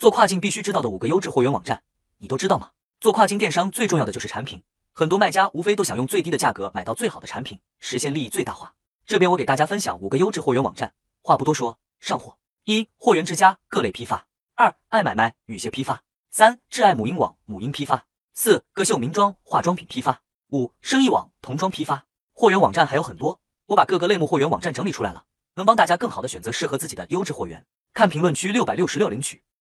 做跨境必须知道的五个优质货源网站你都知道吗？做跨境电商最重要的就是产品很多卖家无非都想用最低的价格买到最好的产品实现利益最大化。这边我给大家分享五个优质货源网站话不多说上货。一货源之家各类批发。二爱买卖雨鞋批发。三挚爱母婴网母婴批发。四个秀名妆化妆品批发。五生意网童装批发。货源网站还有很多我把各个类目货源网站整理出来了能帮大家更好的选择适合自己的优质货源。看评论区六百六十六领取。